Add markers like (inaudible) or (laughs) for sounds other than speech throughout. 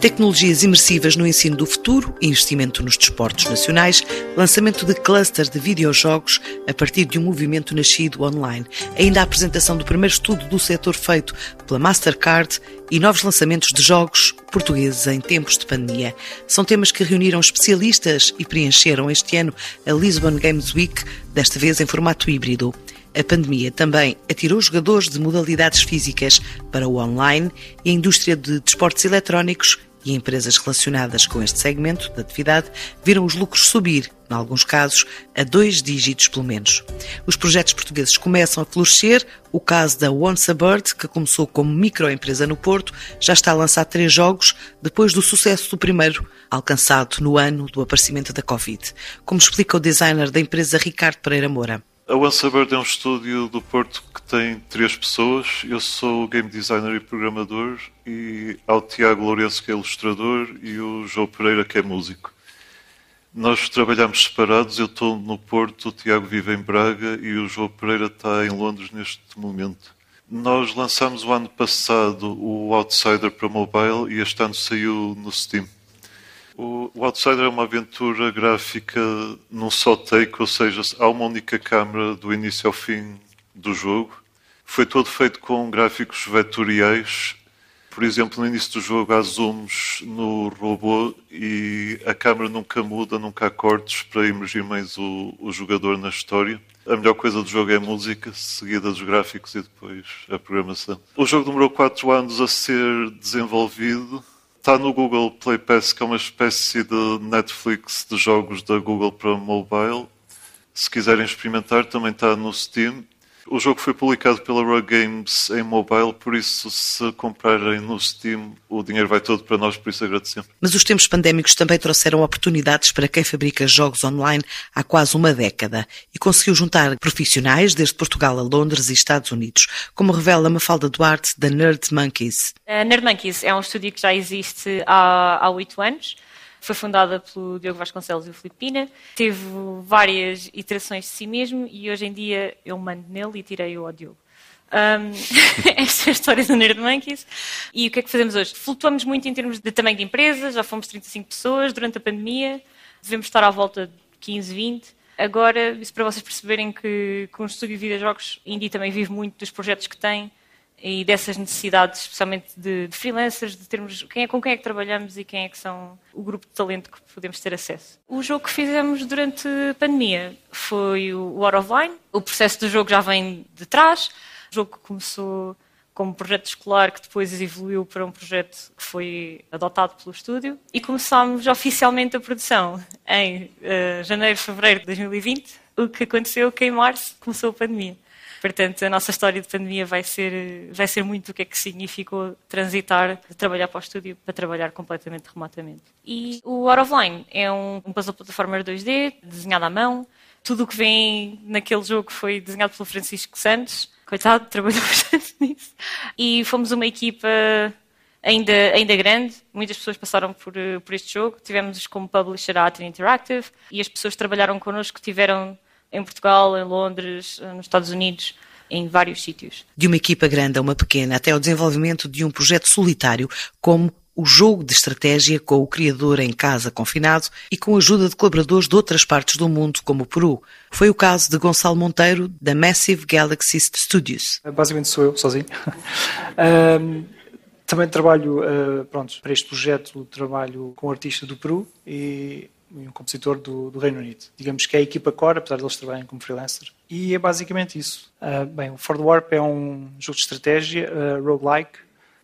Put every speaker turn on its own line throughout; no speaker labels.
Tecnologias imersivas no ensino do futuro, investimento nos desportos nacionais, lançamento de cluster de videojogos a partir de um movimento nascido online, ainda a apresentação do primeiro estudo do setor feito pela Mastercard e novos lançamentos de jogos portugueses em tempos de pandemia. São temas que reuniram especialistas e preencheram este ano a Lisbon Games Week, desta vez em formato híbrido. A pandemia também atirou jogadores de modalidades físicas para o online e a indústria de desportos eletrónicos e empresas relacionadas com este segmento de atividade viram os lucros subir, em alguns casos, a dois dígitos pelo menos. Os projetos portugueses começam a florescer. O caso da Once a Bird, que começou como microempresa no Porto, já está a lançar três jogos depois do sucesso do primeiro, alcançado no ano do aparecimento da Covid. Como explica o designer da empresa Ricardo Pereira Moura.
A OneCyber é um estúdio do Porto tem três pessoas. Eu sou game designer e programador e há o Tiago Lourenço que é ilustrador e o João Pereira que é músico. Nós trabalhamos separados, eu estou no Porto, o Tiago vive em Braga e o João Pereira está em Londres neste momento. Nós lançámos o ano passado o Outsider para mobile e este ano saiu no Steam. O Outsider é uma aventura gráfica num só take, ou seja, há uma única câmera do início ao fim do jogo. Foi todo feito com gráficos vetoriais. Por exemplo, no início do jogo há zooms no robô e a câmera nunca muda, nunca há cortes para emergir mais o, o jogador na história. A melhor coisa do jogo é a música, seguida dos gráficos e depois a programação. O jogo demorou 4 anos a ser desenvolvido Está no Google Play Pass, que é uma espécie de Netflix de jogos da Google para mobile. Se quiserem experimentar, também está no Steam. O jogo foi publicado pela Rogue Games em mobile, por isso, se comprarem no Steam, o dinheiro vai todo para nós, por isso agradecemos.
Mas os tempos pandémicos também trouxeram oportunidades para quem fabrica jogos online há quase uma década e conseguiu juntar profissionais desde Portugal a Londres e Estados Unidos, como revela Mafalda Duarte da Nerd Monkeys.
A Nerd Monkeys é um estúdio que já existe há oito anos foi fundada pelo Diogo Vasconcelos e o Filipe Pina. Teve várias iterações de si mesmo e hoje em dia eu mando nele e tirei-o ao Diogo. Um, (laughs) esta é a história do Nerd Monkeys. E o que é que fazemos hoje? Flutuamos muito em termos de tamanho de empresa, já fomos 35 pessoas durante a pandemia, devemos estar à volta de 15, 20. Agora, isso para vocês perceberem que, que um estúdio de videojogos indie também vive muito dos projetos que tem e dessas necessidades, especialmente de, de, freelancers, de termos quem é, com quem é que trabalhamos e quem é que são o grupo de talento que podemos ter acesso. O jogo que fizemos durante a pandemia foi o War of Line. O processo do jogo já vem de trás. O jogo começou como projeto escolar que depois evoluiu para um projeto que foi adotado pelo estúdio e começámos oficialmente a produção em uh, janeiro, fevereiro de 2020. O que aconteceu que em março começou a pandemia. Portanto, a nossa história de pandemia vai ser, vai ser muito o que é que significou transitar trabalhar para o estúdio para trabalhar completamente remotamente. E o Out of Line é um, um puzzle platformer 2D, desenhado à mão. Tudo o que vem naquele jogo foi desenhado pelo Francisco Santos. Coitado, (laughs) trabalhou bastante nisso. E fomos uma equipa ainda, ainda grande. Muitas pessoas passaram por, por este jogo. Tivemos como publisher a Aten Interactive e as pessoas que trabalharam connosco tiveram em Portugal, em Londres, eh, nos Estados Unidos, em vários sítios.
De uma equipa grande a uma pequena, até ao desenvolvimento de um projeto solitário, como o jogo de estratégia com o criador em casa confinado e com a ajuda de colaboradores de outras partes do mundo, como o Peru. Foi o caso de Gonçalo Monteiro, da Massive Galaxy Studios.
Basicamente sou eu, sozinho. (laughs) um, também trabalho, uh, pronto, para este projeto, trabalho com um artista do Peru e um compositor do, do, Reino Unido. Digamos que é a equipa core, apesar de eles trabalharem como freelancer. E é basicamente isso. Uh, bem, o Ford Warp é um jogo de estratégia uh, roguelike,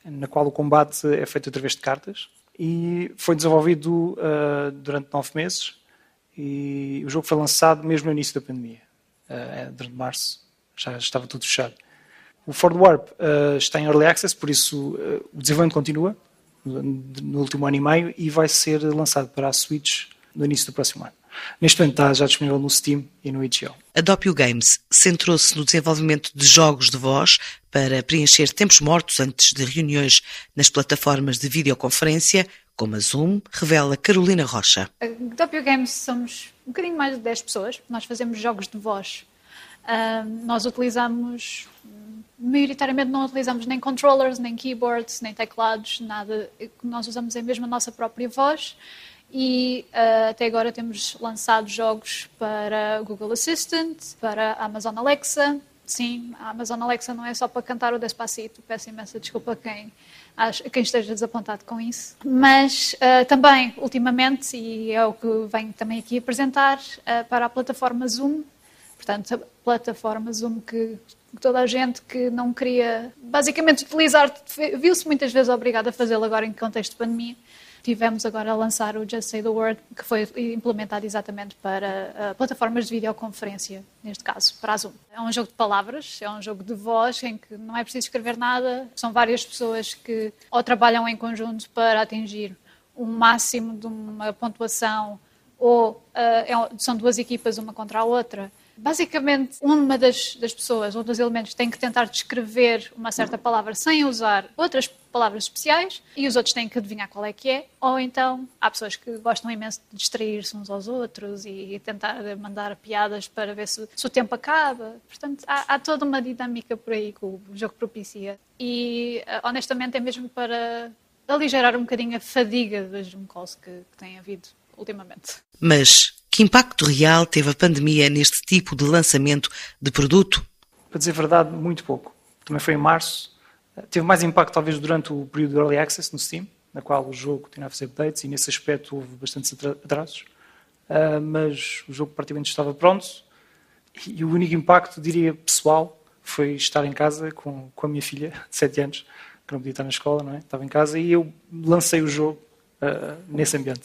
na qual o combate é feito através de cartas. E foi desenvolvido uh, durante nove meses. E o jogo foi lançado mesmo no início da pandemia. Uh, durante março já estava tudo fechado. O Ford Warp está em Early Access, por isso o desenvolvimento continua no último ano e meio e vai ser lançado para a Switch no início do próximo ano. Neste momento está já disponível no Steam e no itch.io.
A Doppio Games centrou-se no desenvolvimento de jogos de voz para preencher tempos mortos antes de reuniões nas plataformas de videoconferência, como a Zoom, revela Carolina Rocha.
A Doppio Games somos um bocadinho mais de 10 pessoas. Nós fazemos jogos de voz. Uh, nós utilizamos maioritariamente não utilizamos nem controllers, nem keyboards, nem teclados, nada. O que nós usamos é mesmo a nossa própria voz e uh, até agora temos lançado jogos para Google Assistant, para Amazon Alexa. Sim, a Amazon Alexa não é só para cantar o Despacito, peço imensa desculpa a quem, a quem esteja desapontado com isso. Mas uh, também, ultimamente, e é o que venho também aqui apresentar, uh, para a plataforma Zoom, portanto, a plataforma Zoom que toda a gente que não queria basicamente utilizar, viu-se muitas vezes obrigada a fazê-lo agora em contexto de pandemia tivemos agora a lançar o Just Say the Word, que foi implementado exatamente para uh, plataformas de videoconferência, neste caso, para a Zoom. É um jogo de palavras, é um jogo de voz, em que não é preciso escrever nada, são várias pessoas que ou trabalham em conjunto para atingir o máximo de uma pontuação, ou uh, são duas equipas uma contra a outra Basicamente, uma das, das pessoas, um dos elementos, tem que tentar descrever uma certa palavra sem usar outras palavras especiais e os outros têm que adivinhar qual é que é. Ou então, há pessoas que gostam imenso de distrair-se uns aos outros e tentar mandar piadas para ver se, se o tempo acaba. Portanto, há, há, toda uma dinâmica por aí que o jogo propicia. E, eh, honestamente, é mesmo para aligerar um bocadinho a fadiga das Zoom calls que, que tem havido ultimamente.
Mas que impacto real teve a pandemia neste tipo de lançamento de produto?
Para dizer a verdade, muito pouco. Também foi em março. Teve mais impacto, talvez, durante o período de Early Access no Steam, na qual o jogo tinha a fazer updates e, nesse aspecto, houve bastantes atrasos. Uh, mas o jogo praticamente estava pronto e o único impacto, diria, pessoal, foi estar em casa com, com a minha filha, (laughs) de 7 anos, que não podia estar na escola, não é? Estava em casa e eu lancei o jogo uh, nesse ambiente.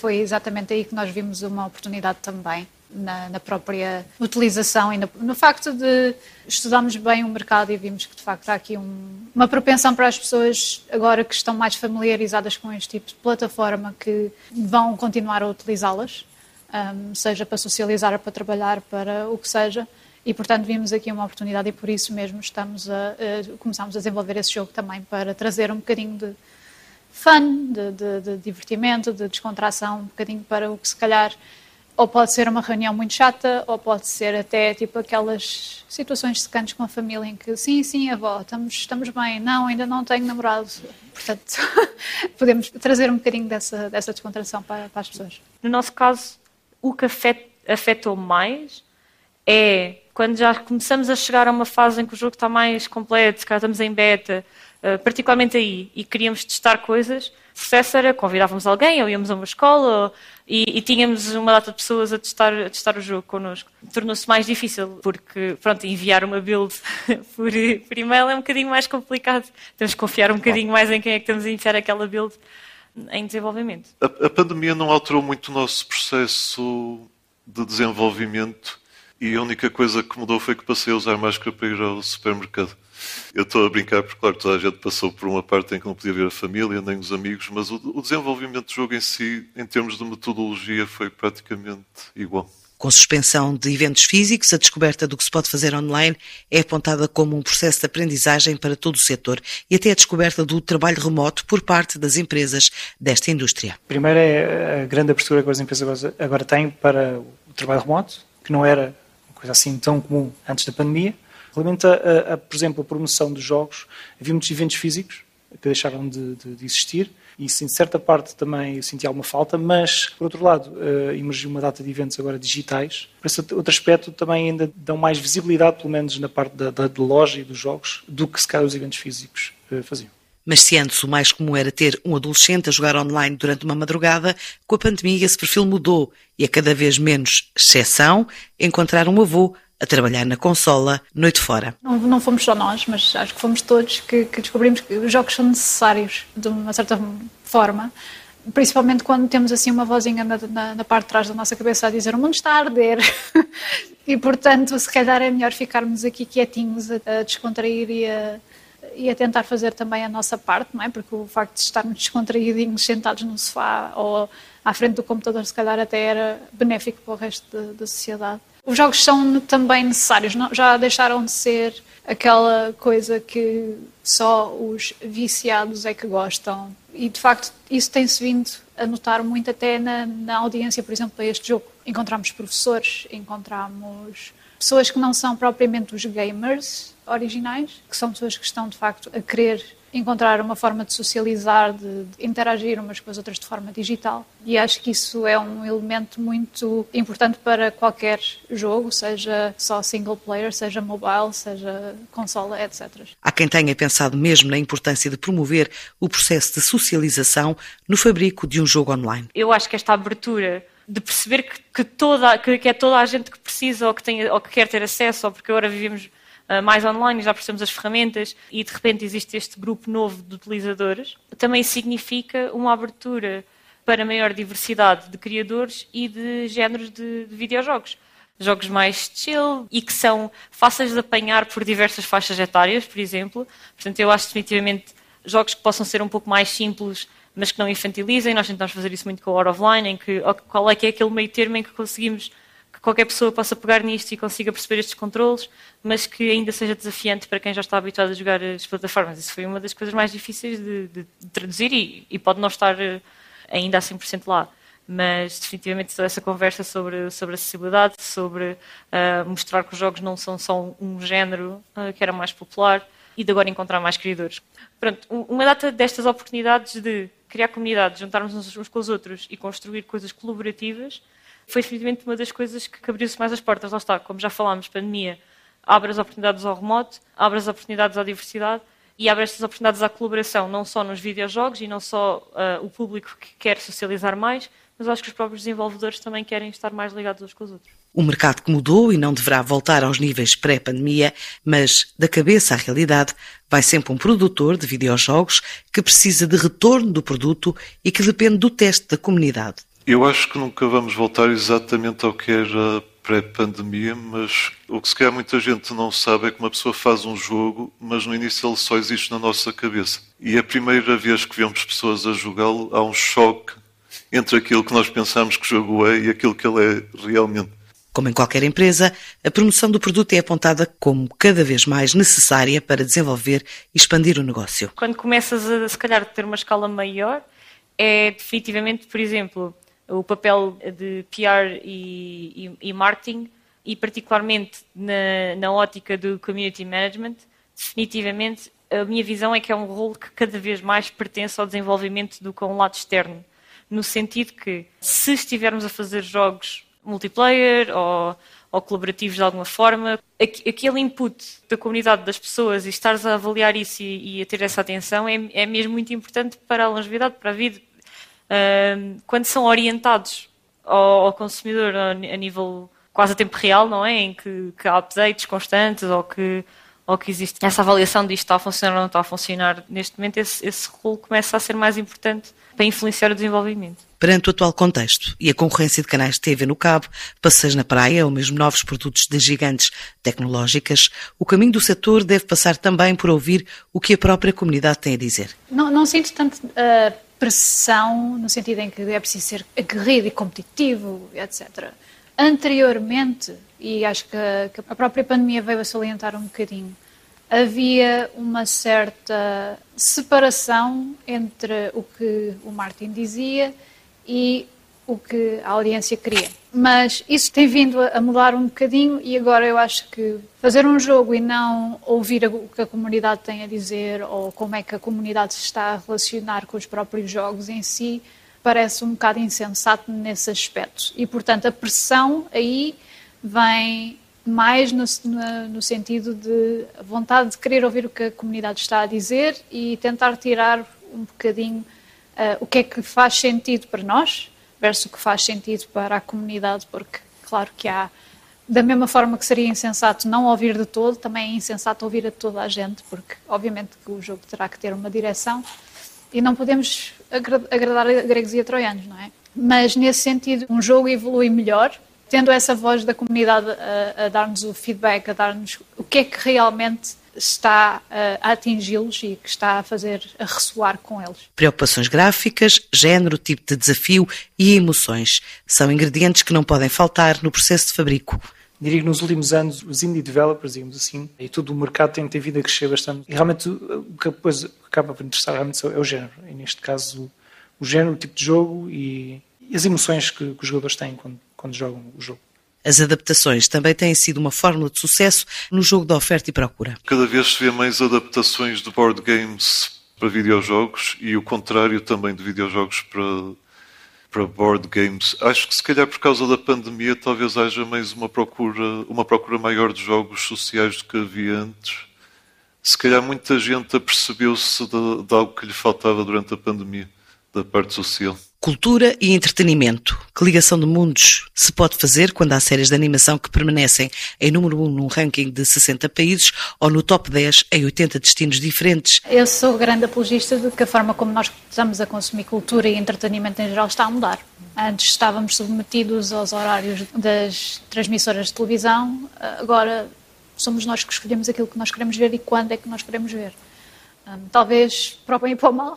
Foi exatamente aí que nós vimos uma oportunidade também. Na, na própria utilização e no, no, facto de estudarmos bem o mercado e vimos que de facto há aqui um, uma propensão para as pessoas agora que estão mais familiarizadas com este tipo de plataforma que vão continuar a utilizá-las, um, seja para socializar, para trabalhar, para o que seja. E, portanto, vimos aqui uma oportunidade e por isso mesmo estamos a, a, começamos a desenvolver esse jogo também para trazer um bocadinho de, fun, de, de, de, divertimento, de descontração, um bocadinho para o que se calhar ou pode ser uma reunião muito chata, ou pode ser até tipo aquelas situações secantes com a família em que sim, sim, avó, estamos, estamos bem, não, ainda não tenho namorado. Portanto, (laughs) podemos trazer um bocadinho dessa, dessa descontração para, para as pessoas.
No nosso caso, o que afetou mais é quando já começamos a chegar a uma fase em que o jogo está mais completo, se calhar estamos em beta, particularmente aí, e queríamos testar coisas, o processo era convidávamos alguém, ou íamos a uma escola, e, e, tínhamos uma data de pessoas a testar, a testar o jogo connosco. Tornou-se mais difícil, porque, pronto, enviar uma build (laughs) por, por e-mail é um bocadinho mais complicado. Temos que confiar um bocadinho mais em quem é que estamos a enviar aquela build em desenvolvimento.
A, a pandemia não alterou muito o nosso processo de desenvolvimento e a única coisa que mudou foi que passei a usar máscara para ir ao supermercado. Eu estou a brincar porque, claro, toda a gente passou por uma parte em que não podia ver a família, nem os amigos, mas o, o desenvolvimento do jogo em si, em termos de metodologia, foi praticamente igual.
Com suspensão de eventos físicos, a descoberta do que se pode fazer online é apontada como um processo de aprendizagem para todo o setor e até a descoberta do trabalho remoto por parte das empresas desta indústria.
Primeiro é a grande abertura que as empresas agora têm para o trabalho remoto, que não era uma coisa assim tão comum antes da pandemia. Relativamente a, a, por exemplo, a promoção dos jogos, havia muitos eventos físicos que deixaram de, de, de existir e, sim, de certa parte também eu senti alguma falta, mas, por outro lado, uh, emergiu uma data de eventos agora digitais. Por esse outro aspecto também ainda dão mais visibilidade, pelo menos na parte da, da loja e dos jogos, do que se calhar os eventos físicos uh, faziam.
Mas se antes o mais comum era ter um adolescente a jogar online durante uma madrugada, com a pandemia esse perfil mudou e é cada vez menos exceção encontrar um avô a trabalhar na consola noite fora.
Não, não fomos só nós, mas acho que fomos todos que, que descobrimos que os jogos são necessários de uma certa forma principalmente quando temos assim uma vozinha na, na, na, parte de trás da nossa cabeça a dizer o mundo está a arder (laughs) e portanto se calhar é melhor ficarmos aqui quietinhos a, a descontrair e a, e a, tentar fazer também a nossa parte, não é? Porque o facto de estarmos descontraídos sentados no sofá ou à frente do computador se calhar até era benéfico para o resto da sociedade. Os jogos são também necessários, não, já deixaram de ser aquela coisa que só os viciados é que gostam. E de facto, isso tem-se vindo a notar muito até na, na audiência, por exemplo, para este jogo. Encontramos professores, encontramos pessoas que não são propriamente os gamers originais, que são pessoas que estão de facto a querer encontrar uma forma de socializar, de, de, interagir umas com as outras de forma digital. E acho que isso é um elemento muito importante para qualquer jogo, seja só single player, seja mobile, seja consola, etc.
Há quem tenha pensado mesmo na importância de promover o processo de socialização no fabrico de um jogo online.
Eu acho que esta abertura de perceber que, que toda, que, que, é toda a gente que precisa ou que, tem, ou que quer ter acesso, ou porque agora vivemos mais online já percebemos as ferramentas e de repente existe este grupo novo de utilizadores, também significa uma abertura para maior diversidade de criadores e de géneros de, de videojogos. Jogos mais chill e que são fáceis de apanhar por diversas faixas etárias, por exemplo. Portanto, eu acho definitivamente jogos que possam ser um pouco mais simples mas que não infantilizem. Nós tentamos fazer isso muito com o Out of Line, em que qual é que é aquele meio termo em que conseguimos que qualquer pessoa possa pegar nisto e consiga perceber estes controles, mas que ainda seja desafiante para quem já está habituado a jogar as plataformas. Isso foi uma das coisas mais difíceis de, de, de traduzir e, e, pode não estar eh, ainda a 100% lá. Mas definitivamente toda essa conversa sobre, sobre acessibilidade, sobre uh, mostrar que os jogos não são só um género uh, que era mais popular e de agora encontrar mais criadores. Pronto, uma data destas oportunidades de criar comunidades, juntarmos uns com os outros e construir coisas colaborativas, foi definitivamente uma das coisas que abriu-se mais as portas. Lá está, como já falámos, pandemia abre as oportunidades ao remoto, abre as oportunidades à diversidade e abre estas oportunidades à colaboração, não só nos videojogos e não só uh, o público que quer socializar mais, mas acho que os próprios desenvolvedores também querem estar mais ligados uns com os outros.
Um mercado que mudou e não deverá voltar aos níveis pré-pandemia, mas da cabeça à realidade vai sempre um produtor de videojogos que precisa de retorno do produto e que depende do teste da comunidade.
Eu acho que nunca vamos voltar exatamente ao que era pré-pandemia, mas o que se calhar muita gente não sabe é que uma pessoa faz um jogo, mas no início ele só existe na nossa cabeça. E a primeira vez que vemos pessoas a jogá-lo, há um choque entre aquilo que nós pensamos que o jogo é e aquilo que ele é realmente.
Como em qualquer empresa, a promoção do produto é apontada como cada vez mais necessária para desenvolver e expandir o negócio.
Quando começas a, se calhar, ter uma escala maior, é definitivamente, por exemplo, o papel de PR e, e, e marketing, e particularmente na, na ótica do community management, definitivamente a minha visão é que é um rol que cada vez mais pertence ao desenvolvimento do que a um lado externo. No sentido que, se estivermos a fazer jogos multiplayer ou, ou colaborativos de alguma forma. Aquele input da comunidade das pessoas e estares a avaliar isso e, e a ter essa atenção é, é, mesmo muito importante para a longevidade, para a vida. Quando são orientados ao, ao consumidor a, a, nível quase a tempo real, não é? Em que, que há updates constantes ou que ou que existe essa avaliação de isto está a funcionar ou não está a funcionar, neste momento esse, esse rolo começa a ser mais importante para influenciar o desenvolvimento.
Perante o atual contexto e a concorrência de canais de TV no cabo, passeios na praia ou mesmo novos produtos das gigantes tecnológicas, o caminho do setor deve passar também por ouvir o que a própria comunidade tem a dizer.
Não, não sinto tanto uh, pressão no sentido em que é preciso ser aguerrido e competitivo, etc. Anteriormente, e acho que, a própria pandemia veio a salientar um bocadinho, havia uma certa separação entre o que o Martin dizia e o que a audiência queria. Mas isso tem vindo a mudar um bocadinho e agora eu acho que fazer um jogo e não ouvir o que a comunidade tem a dizer ou como é que a comunidade se está a relacionar com os próprios jogos em si parece um bocado insensato nesse aspecto. E, portanto, a pressão aí vem mais no, no, sentido de vontade de querer ouvir o que a comunidade está a dizer e tentar tirar um bocadinho uh, o que é que faz sentido para nós versus o que faz sentido para a comunidade, porque claro que há, da mesma forma que seria insensato não ouvir de todo, também é insensato ouvir a toda a gente, porque obviamente que o jogo terá que ter uma direção e não podemos agradar gregos e troianos, não é? Mas nesse sentido, um jogo evolui melhor tendo essa voz da comunidade a, a dar-nos o feedback, a dar-nos o que é que realmente está a, a atingi-los e que está a fazer a ressoar com eles.
Preocupações gráficas, género, tipo de desafio e emoções são ingredientes que não podem faltar no processo de fabrico.
Diria que nos últimos anos os indie developers, digamos assim, e todo o mercado tem, tem vindo a crescer bastante. E realmente o que depois acaba por interessar realmente é o género. E neste caso o, o género, o tipo de jogo e, e as emoções que, que os jogadores têm quando quando jogam o jogo.
As adaptações também têm sido uma fórmula de sucesso no jogo da oferta e procura.
Cada vez se vê mais adaptações de board games para videojogos e o contrário também de videojogos para, para board games. Acho que se calhar por causa da pandemia talvez haja mais uma procura, uma procura maior de jogos sociais do que havia antes. Se calhar muita gente apercebeu-se de, de algo que lhe faltava durante a pandemia, da parte social.
Cultura e entretenimento. Que ligação de mundos se pode fazer quando há séries de animação que permanecem em número 1 num ranking de 60 países ou no top 10 em 80 destinos diferentes?
Eu sou grande apologista de que a forma como nós estamos a consumir cultura e entretenimento em geral está a mudar. Antes estávamos submetidos aos horários das transmissoras de televisão, agora somos nós que escolhemos aquilo que nós queremos ver e quando é que nós queremos ver. Talvez para o bem e para o mal,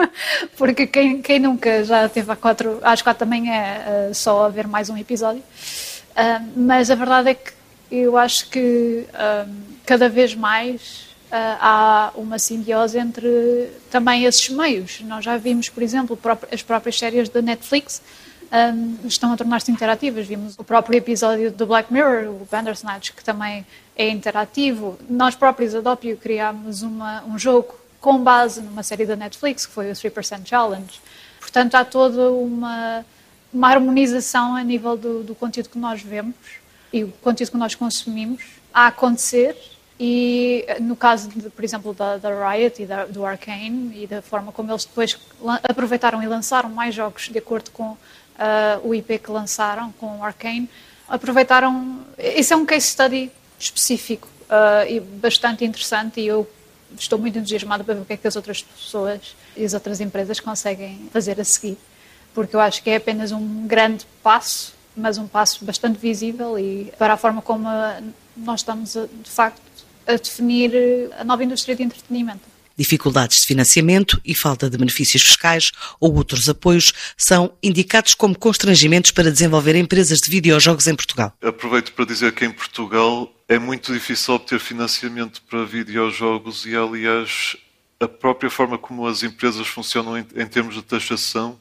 (laughs) porque quem, quem, nunca já teve quatro, às quatro da manhã uh, só a ver mais um episódio. Mas a verdade é que eu acho que cada vez mais uh, há uma simbiose entre também esses meios. Nós já vimos, por exemplo, as próprias séries da Netflix um, estão a tornar-se interativas. Vimos o próprio episódio do Black Mirror, o Bandersnatch, que também é interativo. Nós próprios, a Doppio, criámos uma, um jogo com base numa série da Netflix, que foi o 3% Challenge. Portanto, há toda uma, uma harmonização a nível do, do conteúdo que nós vemos e o conteúdo que nós consumimos a acontecer e no caso, de, por exemplo, da, da Riot e da, do Arcane e da forma como eles depois aproveitaram e lançaram mais jogos de acordo com uh, o IP que lançaram, com o Arcane, aproveitaram. Esse é um case study específico uh, e bastante interessante e eu estou muito entusiasmada para ver o que é que as outras pessoas e as outras empresas conseguem fazer a seguir, porque eu acho que é apenas um grande passo, mas um passo bastante visível e para a forma como nós estamos, a, de facto, a definir a nova indústria de entretenimento.
Dificuldades de financiamento e falta de benefícios fiscais ou outros apoios são indicados como constrangimentos para desenvolver empresas de videojogos em Portugal.
Aproveito para dizer que em Portugal é muito difícil obter financiamento para videojogos e, aliás, a própria forma como as empresas funcionam em, em termos de taxação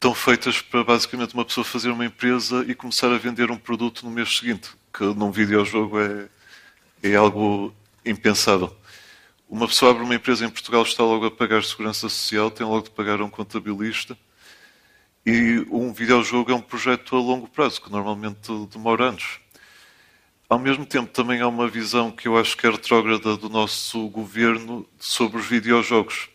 estão feitas para basicamente uma pessoa fazer uma empresa e começar a vender um produto no mês seguinte, que num videojogo é, é algo impensável. Uma pessoa abre uma empresa em Portugal, está logo a pagar segurança social, tem logo de pagar um contabilista. E um videojogo é um projeto a longo prazo, que normalmente demora anos. Ao mesmo tempo, também há uma visão que eu acho que é retrógrada do nosso governo sobre os videojogos.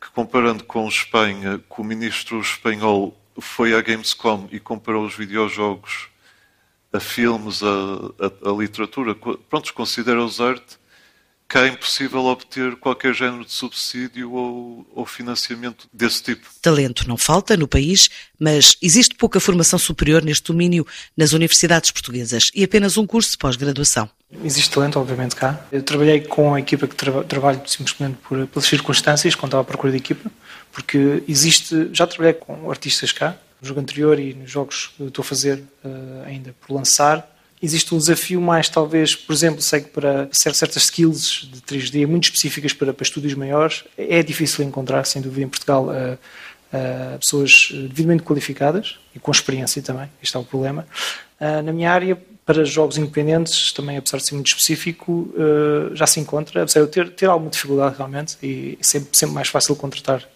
Que comparando com Espanha, que o ministro espanhol foi à Gamescom e comparou os videojogos a filmes, a, a, a literatura, pronto, considera-os arte, cá é impossível obter qualquer género de subsídio ou, ou, financiamento desse tipo.
Talento não falta no país, mas existe pouca formação superior neste domínio nas universidades portuguesas e apenas um curso de pós-graduação.
Existe talento, obviamente, cá. Eu trabalhei com a equipa que tra trabalho simplesmente por, pelas circunstâncias, quando estava à procura de equipa, porque existe. Já trabalhei com artistas cá, no jogo anterior e nos jogos que estou a fazer uh, ainda por lançar existe um desafio mais, talvez, por exemplo, sei que para certas skills de 3D muito específicas para, para estúdios maiores, é difícil encontrar, sem dúvida, em Portugal, uh, uh, pessoas devidamente qualificadas e com experiência também, este é o problema. Uh, na minha área, para jogos independentes, também apesar de ser muito específico, já se encontra, apesar de eu ter, ter alguma dificuldade realmente, e sempre, sempre mais fácil contratar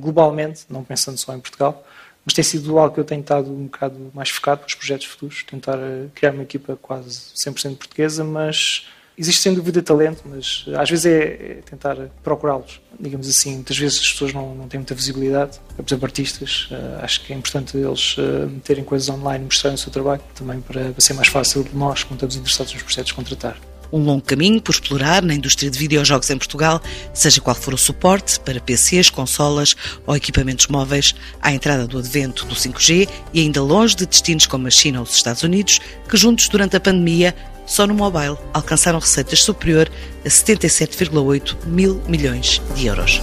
globalmente, não pensando só em Portugal, mas tem sido algo que eu tenho estado um bocado mais focado para os projetos futuros, tentar eh, criar uma equipa quase 100% portuguesa, mas existe sem dúvida talento, mas às vezes é, é tentar procurá-los, digamos assim. Muitas vezes as pessoas não, não têm muita visibilidade, por exemplo, artistas, acho que é importante eles meterem coisas online mostrarem o seu trabalho, também para, para ser mais fácil de nós, quando estamos interessados nos projetos, contratar
um longo caminho por explorar na indústria de videojogos em Portugal, seja qual for o suporte para PCs, consolas ou equipamentos móveis, à entrada do advento do 5G e ainda longe de destinos como a China ou os Estados Unidos, que juntos durante a pandemia, só no mobile, alcançaram receitas superior a 77,8 mil milhões de euros.